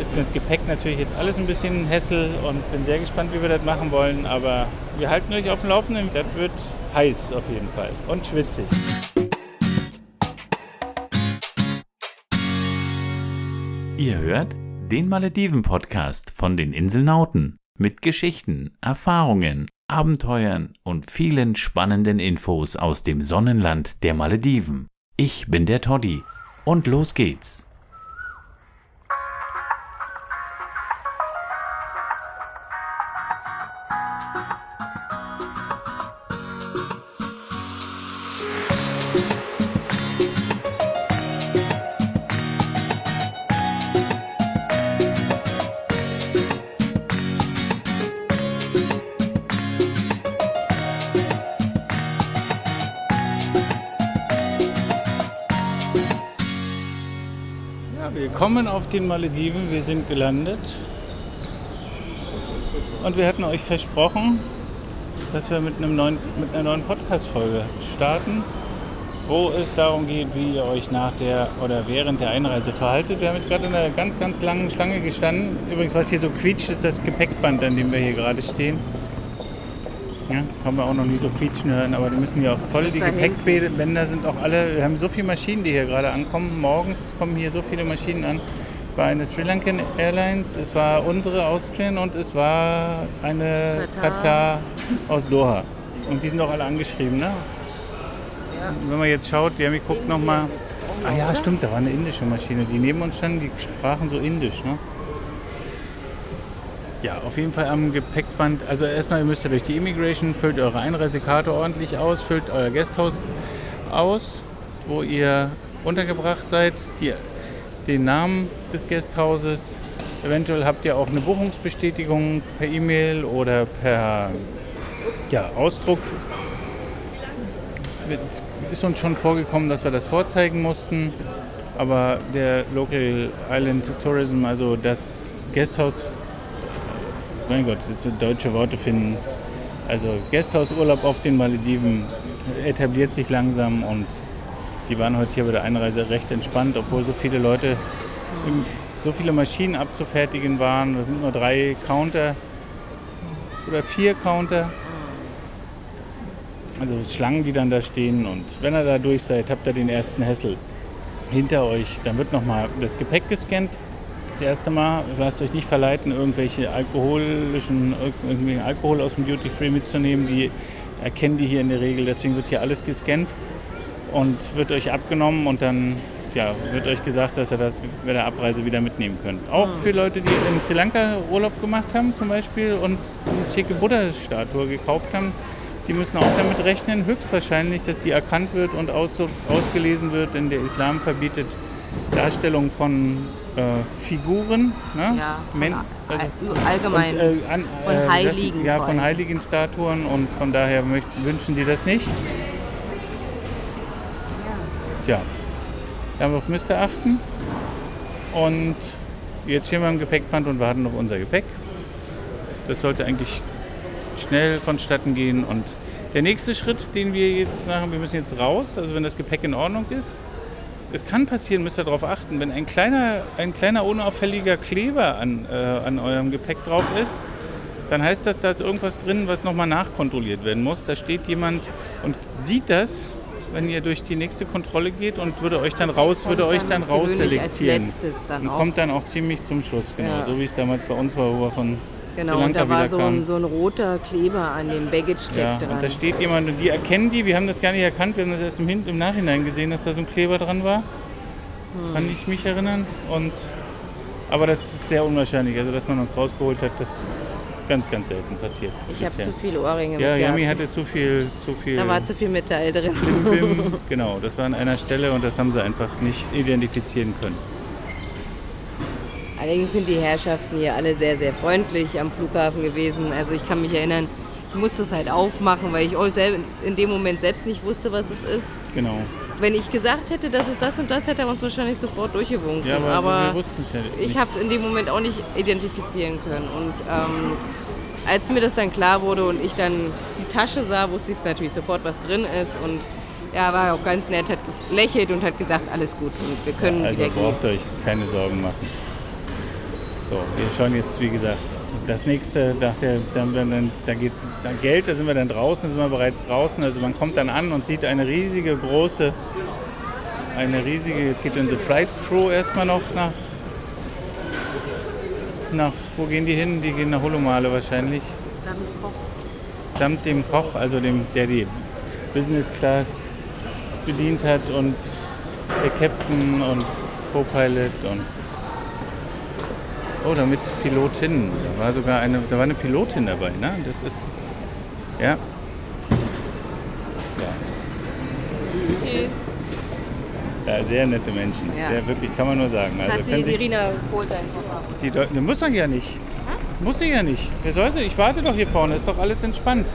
ist mit Gepäck natürlich jetzt alles ein bisschen Hessel und bin sehr gespannt, wie wir das machen wollen. Aber wir halten euch auf dem Laufenden. Das wird heiß auf jeden Fall und schwitzig. Ihr hört den Malediven-Podcast von den Inselnauten mit Geschichten, Erfahrungen, Abenteuern und vielen spannenden Infos aus dem Sonnenland der Malediven. Ich bin der Toddy und los geht's. Ja, wir kommen auf den Malediven, wir sind gelandet. Und wir hatten euch versprochen, dass wir mit, einem neuen, mit einer neuen Podcast-Folge starten, wo es darum geht, wie ihr euch nach der oder während der Einreise verhaltet. Wir haben jetzt gerade in einer ganz, ganz langen Schlange gestanden. Übrigens, was hier so quietscht, ist das Gepäckband, an dem wir hier gerade stehen. Ja, haben wir auch noch nie so quietschen hören, aber die müssen ja auch voll. Die. Gepäckbänder sind auch alle, wir haben so viele Maschinen, die hier gerade ankommen. Morgens kommen hier so viele Maschinen an. War eine Sri Lankan Airlines, es war unsere Austrian und es war eine Katar. Katar aus Doha. Und die sind auch alle angeschrieben, ne? Ja. Wenn man jetzt schaut, Jeremy guckt nochmal. Ah ja, stimmt, da war eine indische Maschine, die neben uns standen, die sprachen so indisch, ne? Ja, auf jeden Fall am Gepäckband. Also erstmal, ihr müsst ja durch die Immigration, füllt eure Einreisekarte ordentlich aus, füllt euer Gasthaus aus, wo ihr untergebracht seid, die, den Namen des Gasthauses. Eventuell habt ihr auch eine Buchungsbestätigung per E-Mail oder per ja, Ausdruck. Es ist uns schon vorgekommen, dass wir das vorzeigen mussten, aber der Local Island Tourism, also das Gasthaus, mein Gott, jetzt deutsche Worte finden. Also Gasthausurlaub auf den Malediven etabliert sich langsam und die waren heute hier bei der Einreise recht entspannt, obwohl so viele Leute, so viele Maschinen abzufertigen waren. Da sind nur drei Counter oder vier Counter. Also Schlangen, die dann da stehen. Und wenn ihr da durch seid, habt ihr den ersten Hessel hinter euch. Dann wird nochmal das Gepäck gescannt. Das erste Mal, lasst euch nicht verleiten, irgendwelche alkoholischen, irgendwie Alkohol aus dem Duty Free mitzunehmen. Die erkennen die hier in der Regel. Deswegen wird hier alles gescannt und wird euch abgenommen und dann ja, wird euch gesagt, dass ihr das bei der Abreise wieder mitnehmen könnt. Auch für Leute, die in Sri Lanka Urlaub gemacht haben zum Beispiel und eine schicke Buddha-Statue gekauft haben, die müssen auch damit rechnen, höchstwahrscheinlich, dass die erkannt wird und aus, ausgelesen wird, denn der Islam verbietet Darstellung von äh, Figuren, ne? Ja, Men- also- allgemein. und, äh, an, von äh, Heiligen Ja, von allem. heiligen Statuen und von daher wünschen die das nicht. Ja, darauf müsst ihr achten. Und jetzt stehen wir im Gepäckband und warten auf unser Gepäck. Das sollte eigentlich schnell vonstatten gehen. Und der nächste Schritt, den wir jetzt machen, wir müssen jetzt raus, also wenn das Gepäck in Ordnung ist. Es kann passieren, müsst ihr darauf achten, wenn ein kleiner, ein kleiner unauffälliger Kleber an, äh, an eurem Gepäck drauf ist, dann heißt das, da ist irgendwas drin, was nochmal nachkontrolliert werden muss. Da steht jemand und sieht das, wenn ihr durch die nächste Kontrolle geht und würde euch dann raus, würde euch dann gewöhnlich rausselektieren. Als letztes dann und kommt dann auch ziemlich zum Schluss, genau. Ja. So wie es damals bei uns war, wo wir von genau, und da war so ein, so ein roter Kleber an dem Baggage-Tag Ja, dran. und da steht jemand und die erkennen die, wir haben das gar nicht erkannt, wir haben das erst im, Hin im Nachhinein gesehen, dass da so ein Kleber dran war. Hm. Kann ich mich erinnern. Und, aber das ist sehr unwahrscheinlich, also dass man uns rausgeholt hat, das ist ganz, ganz selten passiert. ich habe zu viele Ohrringe Ja, Yami hatte zu viel, zu viel Da war zu viel Metall drin. Bim, genau, das war an einer Stelle und das haben sie einfach nicht identifizieren können. Allerdings sind die Herrschaften hier alle sehr, sehr freundlich am Flughafen gewesen. Also ich kann mich erinnern, ich musste es halt aufmachen, weil ich in dem Moment selbst nicht wusste, was es ist. Genau. Wenn ich gesagt hätte, dass es das und das, hätte er uns wahrscheinlich sofort durchgewunken. Ja, aber, aber wir wussten es ja nicht. ich habe es in dem Moment auch nicht identifizieren können. Und ähm, als mir das dann klar wurde und ich dann die Tasche sah, wusste ich natürlich sofort, was drin ist. Und er war auch ganz nett, hat gelächelt und hat gesagt, alles gut und wir können also wieder gehen. braucht ihr euch keine Sorgen machen. So, wir schauen jetzt, wie gesagt, das nächste, nach der, dann, dann, da geht es dann Geld, da sind wir dann draußen, da sind wir bereits draußen. Also man kommt dann an und sieht eine riesige, große, eine riesige, jetzt geht unsere Flight Crew erstmal noch nach, nach, wo gehen die hin? Die gehen nach Holomale wahrscheinlich. Samt Koch. Samt dem Koch, also dem, der die Business Class bedient hat und der Captain und Co-Pilot und Oh, damit Pilotin. Da war sogar eine, da war eine Pilotin dabei, ne? Das ist, ja. Tschüss. Ja, sehr nette Menschen. Ja. Sehr, wirklich, kann man nur sagen. Also Hat sie, die Irina holt deinen Koffer. die Leute, ne, muss er ja nicht. Muss sie ja nicht. Wer soll sie? Ich warte doch hier vorne, ist doch alles entspannt.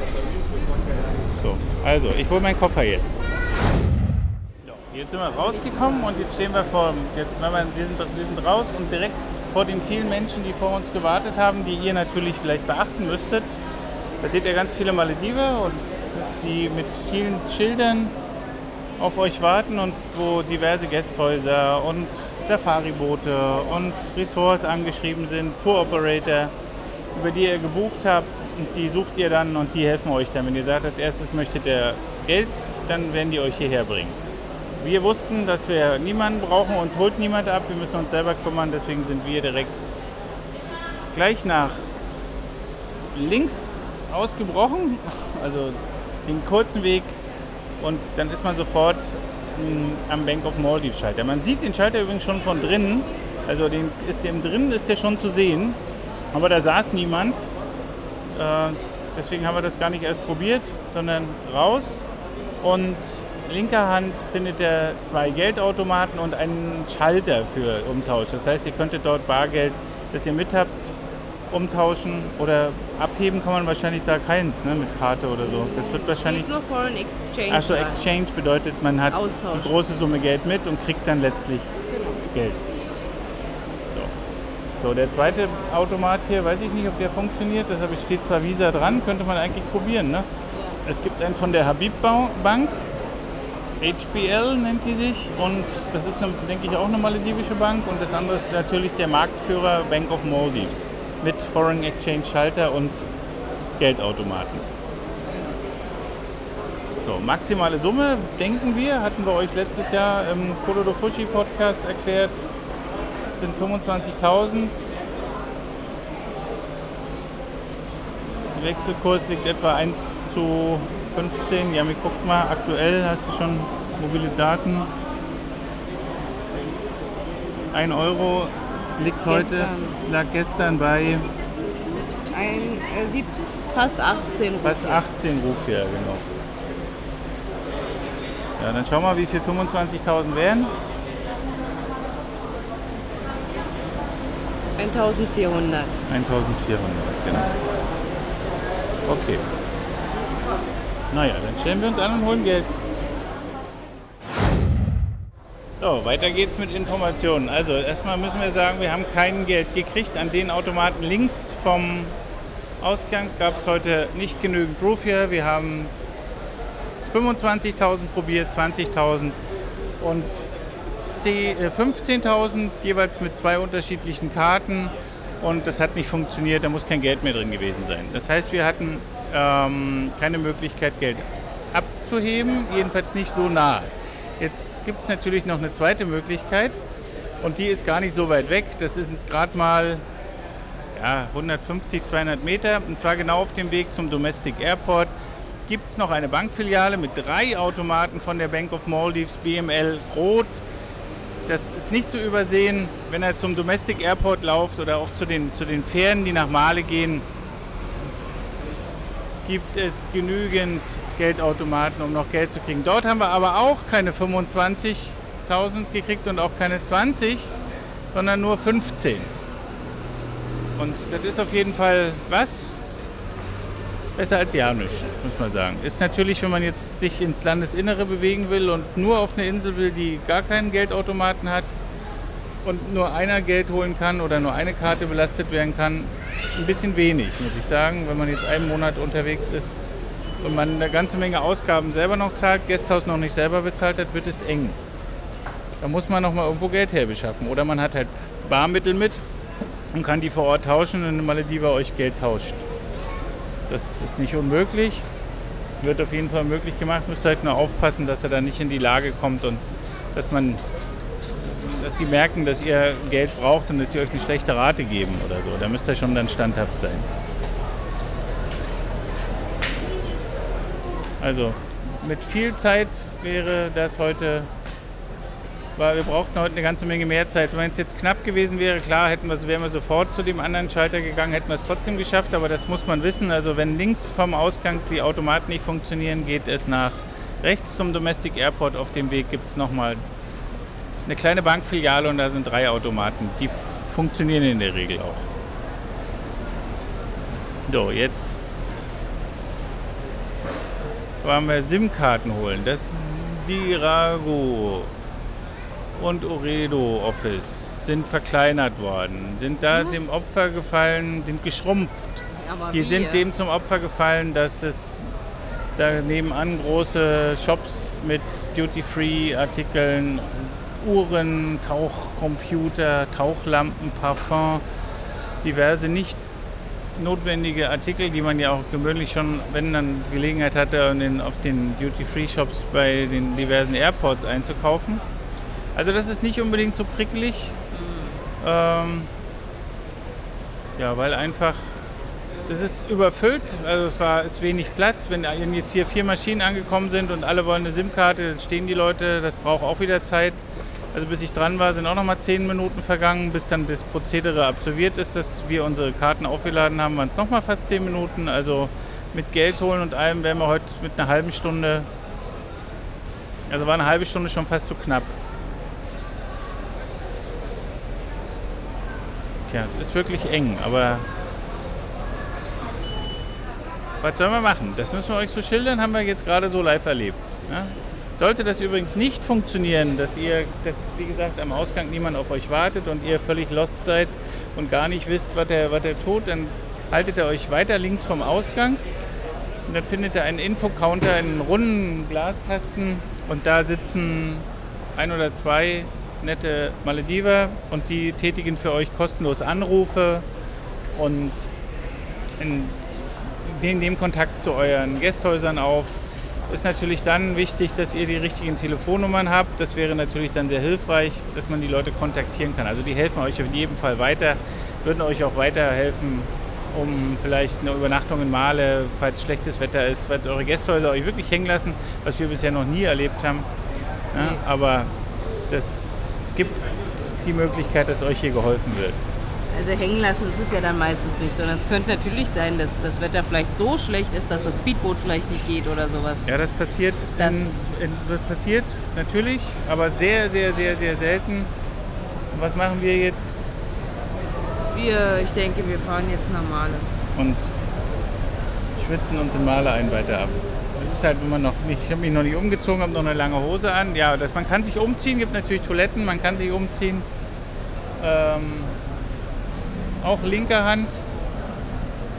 So, also, ich hole meinen Koffer jetzt. Jetzt sind wir rausgekommen und jetzt stehen wir vor, jetzt, wir, sind, wir sind raus und direkt vor den vielen Menschen, die vor uns gewartet haben, die ihr natürlich vielleicht beachten müsstet. Da seht ihr ganz viele Malediver und die mit vielen Schildern auf euch warten und wo diverse Gästhäuser und Safariboote und Ressorts angeschrieben sind, Tour Operator, über die ihr gebucht habt und die sucht ihr dann und die helfen euch dann. Wenn ihr sagt, als erstes möchtet ihr Geld, dann werden die euch hierher bringen. Wir wussten, dass wir niemanden brauchen, uns holt niemand ab, wir müssen uns selber kümmern, deswegen sind wir direkt gleich nach links ausgebrochen, also den kurzen Weg. Und dann ist man sofort mh, am Bank of Maldives Schalter. Man sieht den Schalter übrigens schon von drinnen, also den, dem drinnen ist der schon zu sehen, aber da saß niemand. Äh, deswegen haben wir das gar nicht erst probiert, sondern raus. Und linker Hand findet er zwei Geldautomaten und einen Schalter für Umtausch. Das heißt, ihr könntet dort Bargeld, das ihr mit habt, umtauschen oder abheben kann man wahrscheinlich da keins, ne, mit Karte oder so. Das wird wahrscheinlich. Nur Foreign Exchange. Achso, an. Exchange bedeutet, man hat Austausch. die große Summe Geld mit und kriegt dann letztlich Geld. So. so, der zweite Automat hier, weiß ich nicht, ob der funktioniert. Deshalb steht zwar Visa dran, könnte man eigentlich probieren. Ne? Es gibt einen von der Habib Bank, HBL nennt die sich und das ist, eine, denke ich, auch eine maledivische Bank und das andere ist natürlich der Marktführer Bank of Maldives mit Foreign Exchange Schalter und Geldautomaten. So, maximale Summe, denken wir, hatten wir euch letztes Jahr im Kolodo Fushi Podcast erklärt, sind 25.000. Der Wechselkurs liegt etwa 1 zu 15. Ja, mir guckt mal, aktuell hast du schon mobile Daten. 1 Euro liegt heute, Gestern. lag gestern bei Ein, äh, sieb, fast 18 fast 18 Rufjahr, genau. Ja, dann schau mal, wie viel 25.000 wären. 1400. 1400, genau. Okay. Naja, dann stellen wir uns an und holen Geld. So, weiter geht's mit Informationen. Also erstmal müssen wir sagen, wir haben kein Geld gekriegt. An den Automaten links vom Ausgang gab es heute nicht genügend Rufia. Wir haben 25.000 probiert, 20.000 und 10, äh, 15.000 jeweils mit zwei unterschiedlichen Karten und das hat nicht funktioniert, da muss kein Geld mehr drin gewesen sein. Das heißt, wir hatten ähm, keine Möglichkeit, Geld abzuheben, jedenfalls nicht so nah. Jetzt gibt es natürlich noch eine zweite Möglichkeit und die ist gar nicht so weit weg. Das sind gerade mal ja, 150, 200 Meter und zwar genau auf dem Weg zum Domestic Airport gibt es noch eine Bankfiliale mit drei Automaten von der Bank of Maldives, BML Rot. Das ist nicht zu übersehen, wenn er zum Domestic Airport läuft oder auch zu den, zu den Fähren, die nach Male gehen, gibt es genügend Geldautomaten, um noch Geld zu kriegen. Dort haben wir aber auch keine 25.000 gekriegt und auch keine 20, sondern nur 15. Und das ist auf jeden Fall was? Besser als ja nichts, muss man sagen. Ist natürlich, wenn man jetzt sich ins Landesinnere bewegen will und nur auf eine Insel will, die gar keinen Geldautomaten hat und nur einer Geld holen kann oder nur eine Karte belastet werden kann, ein bisschen wenig, muss ich sagen, wenn man jetzt einen Monat unterwegs ist und man eine ganze Menge Ausgaben selber noch zahlt, Gasthaus noch nicht selber bezahlt hat, wird es eng. Da muss man noch mal irgendwo Geld herbeschaffen oder man hat halt Barmittel mit und kann die vor Ort tauschen, wenn Malediva euch Geld tauscht. Das ist nicht unmöglich. Wird auf jeden Fall möglich gemacht. Müsst halt nur aufpassen, dass er da nicht in die Lage kommt und dass man dass die merken, dass ihr Geld braucht und dass sie euch eine schlechte Rate geben oder so. Da müsst ihr schon dann standhaft sein. Also mit viel Zeit wäre das heute, weil wir brauchten heute eine ganze Menge mehr Zeit. Wenn es jetzt knapp gewesen wäre, klar, hätten wir, wären wir sofort zu dem anderen Schalter gegangen, hätten wir es trotzdem geschafft, aber das muss man wissen. Also wenn links vom Ausgang die Automaten nicht funktionieren, geht es nach rechts zum Domestic Airport. Auf dem Weg gibt es nochmal eine kleine Bankfiliale und da sind drei Automaten. Die funktionieren in der Regel auch. So, jetzt wollen wir SIM-Karten holen. Das Dirago und Oredo Office sind verkleinert worden, sind da mhm. dem Opfer gefallen, sind geschrumpft. Aber die wie? sind dem zum Opfer gefallen, dass es da nebenan große Shops mit Duty-Free-Artikeln Uhren, Tauchcomputer, Tauchlampen, Parfum, diverse nicht notwendige Artikel, die man ja auch gewöhnlich schon, wenn man Gelegenheit hatte, auf den Duty-Free-Shops bei den diversen Airports einzukaufen. Also das ist nicht unbedingt so prickelig. Mhm. Ähm, ja, weil einfach das ist überfüllt, also es war, ist wenig Platz. Wenn jetzt hier vier Maschinen angekommen sind und alle wollen eine SIM-Karte, dann stehen die Leute, das braucht auch wieder Zeit. Also bis ich dran war, sind auch noch mal zehn Minuten vergangen, bis dann das Prozedere absolviert ist, dass wir unsere Karten aufgeladen haben, waren es noch mal fast zehn Minuten. Also mit Geld holen und allem wären wir heute mit einer halben Stunde, also war eine halbe Stunde schon fast zu knapp. Tja, das ist wirklich eng, aber was sollen wir machen? Das müssen wir euch so schildern, haben wir jetzt gerade so live erlebt. Ja? Sollte das übrigens nicht funktionieren, dass ihr, dass wie gesagt am Ausgang niemand auf euch wartet und ihr völlig lost seid und gar nicht wisst, was der, was tut, dann haltet ihr euch weiter links vom Ausgang. Und dann findet ihr einen Infocounter, einen runden Glaskasten und da sitzen ein oder zwei nette Malediver und die tätigen für euch kostenlos Anrufe und in, nehmen Kontakt zu euren Gästhäusern auf ist natürlich dann wichtig, dass ihr die richtigen Telefonnummern habt. Das wäre natürlich dann sehr hilfreich, dass man die Leute kontaktieren kann. Also die helfen euch auf jeden Fall weiter, würden euch auch weiterhelfen, um vielleicht eine Übernachtung in Male, falls schlechtes Wetter ist, falls eure Gästhäuser euch wirklich hängen lassen, was wir bisher noch nie erlebt haben. Ja, aber das gibt die Möglichkeit, dass euch hier geholfen wird also hängen lassen ist es ja dann meistens nicht, sondern es könnte natürlich sein, dass das Wetter vielleicht so schlecht ist, dass das Speedboot vielleicht nicht geht oder sowas. Ja, das passiert, das in, in, das passiert natürlich, aber sehr, sehr, sehr, sehr selten. Und was machen wir jetzt? Wir, ich denke, wir fahren jetzt nach Male. Und schwitzen uns in Male ein weiter ab. Das ist halt immer noch nicht, ich habe mich noch nicht umgezogen, habe noch eine lange Hose an. Ja, das, man kann sich umziehen, gibt natürlich Toiletten, man kann sich umziehen. Ähm, auch linker Hand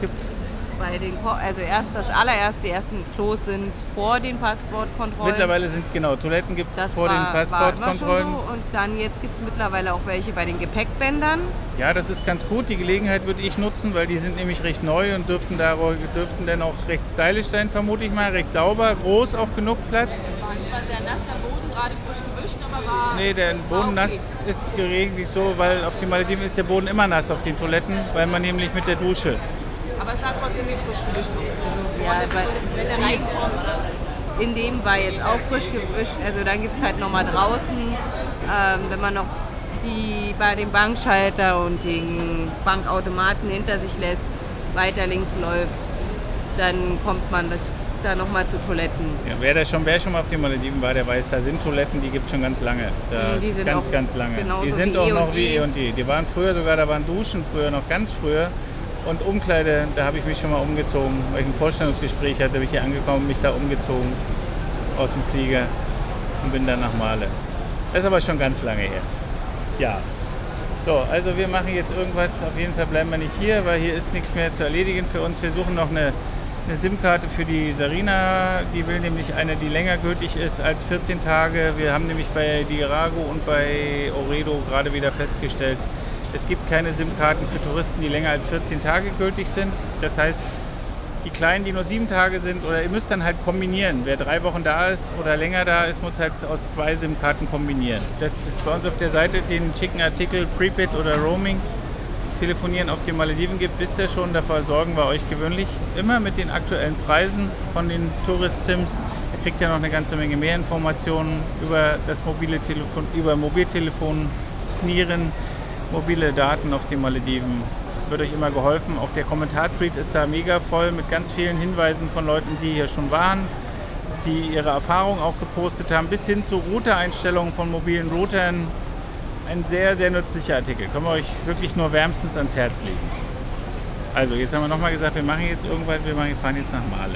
gibt es. Bei den, also erst das allererste, die ersten Klos sind vor den Passportkontrollen. Mittlerweile sind genau Toiletten gibt es vor war, den Passportkontrollen. So. Und dann jetzt gibt es mittlerweile auch welche bei den Gepäckbändern. Ja, das ist ganz gut. Die Gelegenheit würde ich nutzen, weil die sind nämlich recht neu und dürften, da, dürften dann auch recht stylisch sein, vermute ich mal. Recht sauber, groß, auch genug Platz. War zwar sehr nass, der Boden gerade frisch gewischt, aber war. Nee, der Boden okay. nass ist geregentlich so, weil auf den Malediven ist der Boden immer nass auf den Toiletten, weil man nämlich mit der Dusche aber es sah trotzdem wie frisch gewischt aus. Ja, weil, wenn der reinkommt. In dem war jetzt auch frisch gewischt. Also dann gibt es halt nochmal draußen, ähm, wenn man noch die bei dem Bankschalter und den Bankautomaten hinter sich lässt, weiter links läuft, dann kommt man da nochmal zu Toiletten. Ja, wer, da schon, wer schon mal auf den Malediven war, der weiß, da sind Toiletten, die gibt es schon ganz lange. Da die sind ganz, ganz lange. Die sind auch noch wie E&D. Die waren früher sogar, da waren Duschen früher noch ganz früher. Und Umkleide, da habe ich mich schon mal umgezogen, weil ich ein Vorstellungsgespräch hatte, bin ich hier angekommen, mich da umgezogen aus dem Flieger und bin dann nach Male. Das ist aber schon ganz lange her. Ja. So, also wir machen jetzt irgendwas, auf jeden Fall bleiben wir nicht hier, weil hier ist nichts mehr zu erledigen für uns. Wir suchen noch eine, eine SIM-Karte für die Sarina. Die will nämlich eine, die länger gültig ist als 14 Tage. Wir haben nämlich bei Dirago und bei Oredo gerade wieder festgestellt, Es gibt keine SIM-Karten für Touristen, die länger als 14 Tage gültig sind. Das heißt, die kleinen, die nur sieben Tage sind, oder ihr müsst dann halt kombinieren. Wer drei Wochen da ist oder länger da ist, muss halt aus zwei SIM-Karten kombinieren. Das ist bei uns auf der Seite den schicken Artikel Prepaid oder Roaming. Telefonieren auf den Malediven gibt, wisst ihr schon, da versorgen wir euch gewöhnlich immer mit den aktuellen Preisen von den Tourist-Sims. Da kriegt ihr noch eine ganze Menge mehr Informationen über das mobile Telefon, über Mobiltelefon, Nieren, mobile Daten auf den Malediven wird euch immer geholfen. Auch der Kommentar-Treat ist da mega voll mit ganz vielen Hinweisen von Leuten, die hier schon waren, die ihre Erfahrungen auch gepostet haben, bis hin zu Router-Einstellungen von mobilen Routern. Ein sehr, sehr nützlicher Artikel. Können wir euch wirklich nur wärmstens ans Herz legen. Also, jetzt haben wir nochmal gesagt, wir machen jetzt irgendwas, wir fahren jetzt nach Male.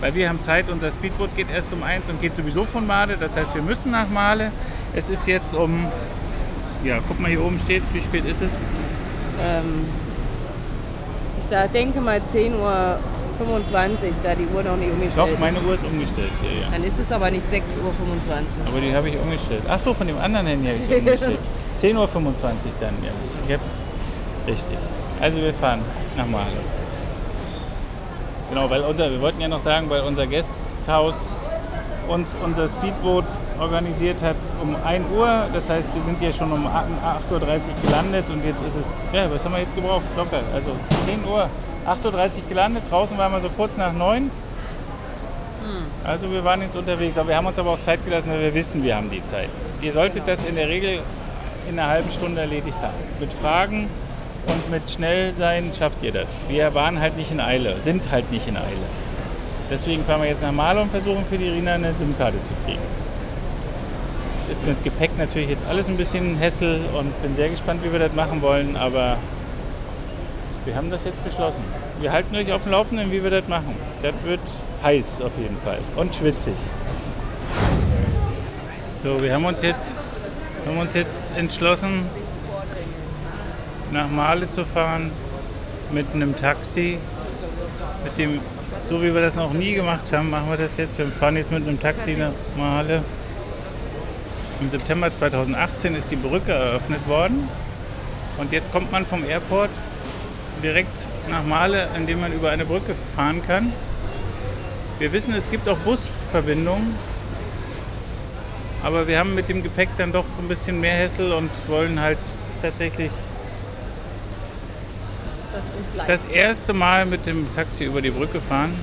Weil wir haben Zeit, unser Speedboot geht erst um eins und geht sowieso von Male. Das heißt, wir müssen nach Male. Es ist jetzt um, ja, guck mal, hier oben steht, wie spät ist es? Ähm, ich denke mal 10.25 Uhr, da die Uhr noch nicht umgestellt Doch, meine Uhr ist umgestellt hier, ja. Dann ist es aber nicht 6.25 Uhr. Aber die habe ich umgestellt. Ach so, von dem anderen Handy habe ich sie umgestellt. 10.25 Uhr dann, ja. Richtig. Also wir fahren nach Male. Genau, weil unser, wir wollten ja noch sagen, weil unser Gasthaus uns unser Speedboot organisiert hat um 1 Uhr. Das heißt, wir sind hier schon um 8.30 Uhr gelandet und jetzt ist es, ja, was haben wir jetzt gebraucht? Locker, also 10 Uhr, 8.30 Uhr gelandet. Draußen waren wir so kurz nach 9. Hm. Also wir waren jetzt unterwegs, aber wir haben uns aber auch Zeit gelassen, weil wir wissen, wir haben die Zeit. Ihr solltet genau. das in der Regel in einer halben Stunde erledigt haben. Mit Fragen und mit schnell sein schafft ihr das. Wir waren halt nicht in Eile, sind halt nicht in Eile. Deswegen fahren wir jetzt nach Maler und versuchen für die Rina eine SIM-Karte zu kriegen. Ist mit Gepäck natürlich jetzt alles ein bisschen Hessel und bin sehr gespannt, wie wir das machen wollen, aber wir haben das jetzt beschlossen. Wir halten euch auf dem Laufenden, wie wir das machen. Das wird heiß auf jeden Fall und schwitzig. So, wir haben uns jetzt, haben uns jetzt entschlossen, nach Male zu fahren mit einem Taxi, mit dem so wie wir das noch nie gemacht haben, machen wir das jetzt. Wir fahren jetzt mit einem Taxi nach Male. Im September 2018 ist die Brücke eröffnet worden. Und jetzt kommt man vom Airport direkt nach Male, indem man über eine Brücke fahren kann. Wir wissen, es gibt auch Busverbindungen. Aber wir haben mit dem Gepäck dann doch ein bisschen mehr Hessel und wollen halt tatsächlich das Das erste Mal mit dem Taxi über die Brücke fahren.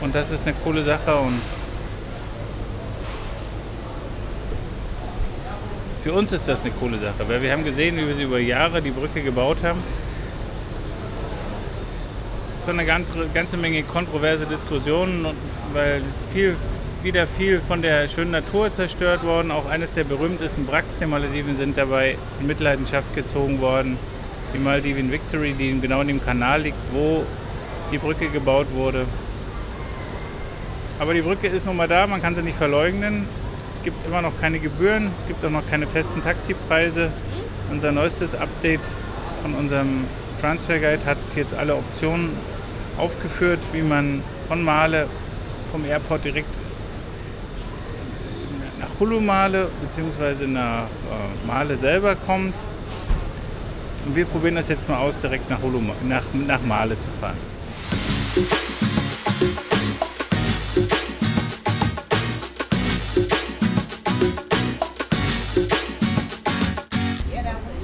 Und das ist eine coole Sache und für uns ist das eine coole Sache, weil wir haben gesehen, wie wir sie über Jahre die Brücke gebaut haben. Es ist eine ganze, ganze Menge kontroverse Diskussionen, weil es viel, wieder viel von der schönen Natur zerstört worden. Auch eines der berühmtesten Wracks der Malediven sind dabei in Mitleidenschaft gezogen worden die Maldiven Victory, die genau in dem Kanal liegt, wo die Brücke gebaut wurde. Aber die Brücke ist nun mal da, man kann sie nicht verleugnen. Es gibt immer noch keine Gebühren, es gibt auch noch keine festen Taxipreise. Unser neuestes Update von unserem Transfer Guide hat jetzt alle Optionen aufgeführt, wie man von Male vom Airport direkt nach Hulumale bzw. nach äh, Male selber kommt. Und wir probieren das jetzt mal aus, direkt nach, Holum, nach, nach Male zu fahren.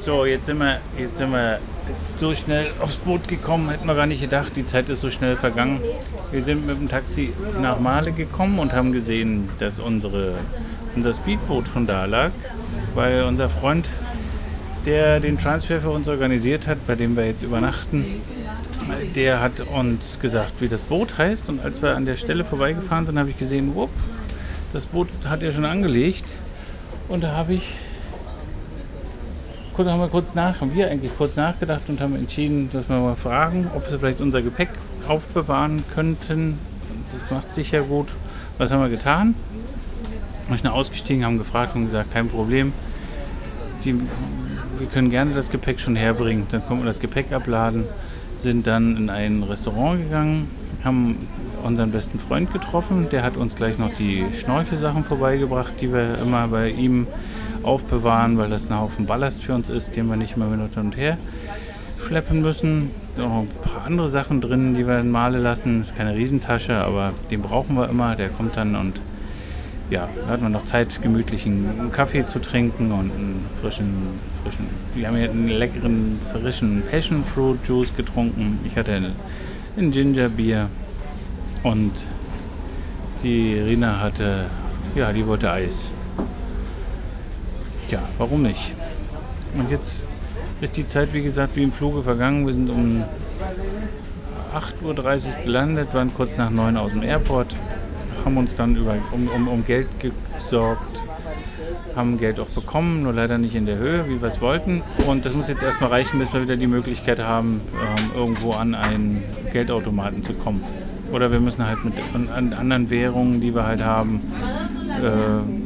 So, jetzt sind, wir, jetzt sind wir so schnell aufs Boot gekommen, hätten wir gar nicht gedacht, die Zeit ist so schnell vergangen. Wir sind mit dem Taxi nach Male gekommen und haben gesehen, dass unsere, unser Speedboot schon da lag, weil unser Freund der den Transfer für uns organisiert hat, bei dem wir jetzt übernachten, der hat uns gesagt, wie das Boot heißt. Und als wir an der Stelle vorbeigefahren sind, habe ich gesehen, wupp, das Boot hat er schon angelegt. Und da habe ich haben wir kurz nach, haben wir eigentlich kurz nachgedacht und haben entschieden, dass wir mal fragen, ob wir vielleicht unser Gepäck aufbewahren könnten. Das macht sicher gut. Was haben wir getan? Wir sind ausgestiegen, haben gefragt und gesagt, kein Problem. Sie wir können gerne das Gepäck schon herbringen. Dann konnten wir das Gepäck abladen, sind dann in ein Restaurant gegangen, haben unseren besten Freund getroffen. Der hat uns gleich noch die Schnorchelsachen vorbeigebracht, die wir immer bei ihm aufbewahren, weil das ein Haufen Ballast für uns ist, den wir nicht mehr hin und her schleppen müssen. Noch ein paar andere Sachen drin, die wir in Male lassen. Das ist keine Riesentasche, aber den brauchen wir immer. Der kommt dann und ja, da hat man noch Zeit, gemütlichen Kaffee zu trinken und einen frischen, frischen. Wir haben hier einen leckeren, frischen Passion Fruit Juice getrunken. Ich hatte ein Ginger Bier und die Rina hatte, ja, die wollte Eis. Ja, warum nicht? Und jetzt ist die Zeit, wie gesagt, wie im Fluge vergangen. Wir sind um 8.30 Uhr gelandet, waren kurz nach 9 aus dem Airport, haben uns dann über, um, um, um Geld gesorgt, haben Geld auch bekommen, nur leider nicht in der Höhe, wie wir es wollten. Und das muss jetzt erstmal reichen, bis wir wieder die Möglichkeit haben, ähm, irgendwo an einen Geldautomaten zu kommen. Oder wir müssen halt mit an anderen Währungen, die wir halt haben, äh,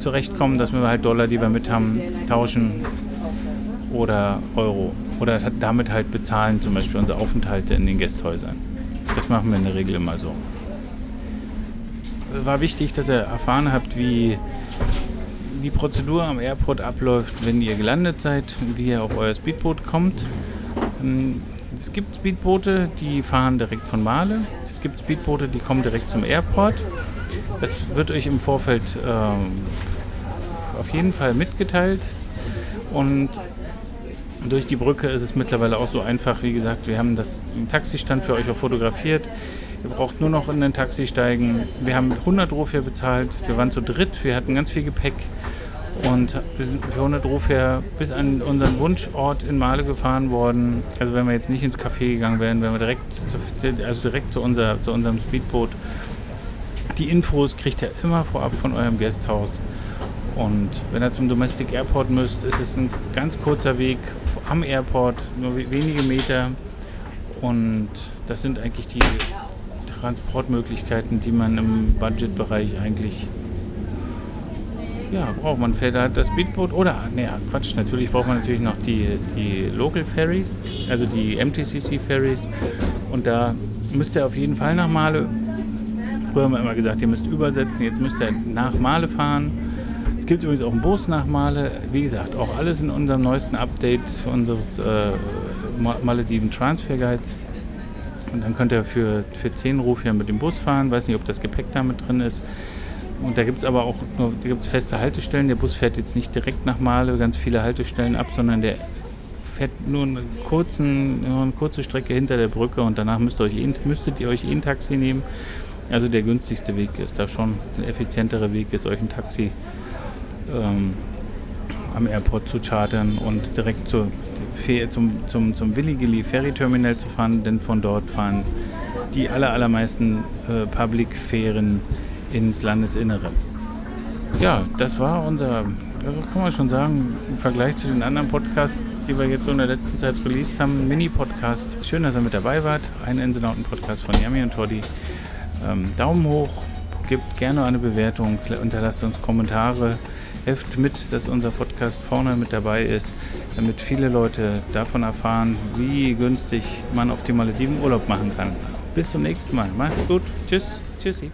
zurechtkommen, dass wir halt Dollar, die wir mit haben, tauschen oder Euro. Oder damit halt bezahlen, zum Beispiel unsere Aufenthalte in den Gästhäusern. Das machen wir in der Regel immer so. War wichtig, dass ihr erfahren habt, wie die Prozedur am Airport abläuft, wenn ihr gelandet seid, wie ihr auf euer Speedboot kommt. Ähm, es gibt Speedboote, die fahren direkt von Male. Es gibt Speedboote, die kommen direkt zum Airport. Es wird euch im Vorfeld ähm, auf jeden Fall mitgeteilt und durch die Brücke ist es mittlerweile auch so einfach. Wie gesagt, wir haben das, den Taxistand für euch auch fotografiert. Ihr braucht nur noch in ein Taxi steigen. Wir haben 100 Rufia bezahlt. Wir waren zu dritt. Wir hatten ganz viel Gepäck. Und wir sind für 100 Rufia bis an unseren Wunschort in Male gefahren worden. Also wenn wir jetzt nicht ins Café gegangen wären, wären wir direkt zu, also direkt zu, unser, zu unserem Speedboot die Infos kriegt ihr immer vorab von eurem Gasthaus. Und wenn ihr zum Domestic Airport müsst, ist es ein ganz kurzer Weg am Airport, nur wenige Meter. Und das sind eigentlich die Transportmöglichkeiten, die man im Budgetbereich eigentlich ja, braucht. Man fährt halt das Speedboot oder, ne, Quatsch, natürlich braucht man natürlich noch die, die Local Ferries, also die MTCC Ferries. Und da müsst ihr auf jeden Fall nach Male Früher haben wir immer gesagt, ihr müsst übersetzen, jetzt müsst ihr nach Male fahren. Gibt übrigens auch einen Bus nach Male. Wie gesagt, auch alles in unserem neuesten Update unseres äh, Malediven Transfer Guides. Und dann könnt ihr für, für 10 Rufia mit dem Bus fahren. Weiß nicht, ob das Gepäck da mit drin ist. Und da gibt es aber auch nur da gibt's feste Haltestellen. Der Bus fährt jetzt nicht direkt nach Male ganz viele Haltestellen ab, sondern der fährt nur eine, kurzen, nur eine kurze Strecke hinter der Brücke und danach müsst ihr euch, müsstet ihr euch eh ein Taxi nehmen. Also der günstigste Weg ist da schon, der effizientere Weg ist, euch ein Taxi ähm, am Airport zu chartern und direkt zur, zum, zum, zum Willigili Ferry Terminal zu fahren, denn von dort fahren die aller, allermeisten äh, Public-Fähren ins Landesinnere. Ja, das war unser, kann man schon sagen, im Vergleich zu den anderen Podcasts, die wir jetzt so in der letzten Zeit released haben, Mini-Podcast. Schön, dass ihr mit dabei wart. Ein Inselnauten-Podcast von Yami und Toddy. Ähm, Daumen hoch, gebt gerne eine Bewertung, unterlasst uns Kommentare, helft mit, dass unser Podcast vorne mit dabei ist, damit viele Leute davon erfahren, wie günstig man auf die Malediven Urlaub machen kann. Bis zum nächsten Mal. Macht's gut. Tschüss. Tschüssi.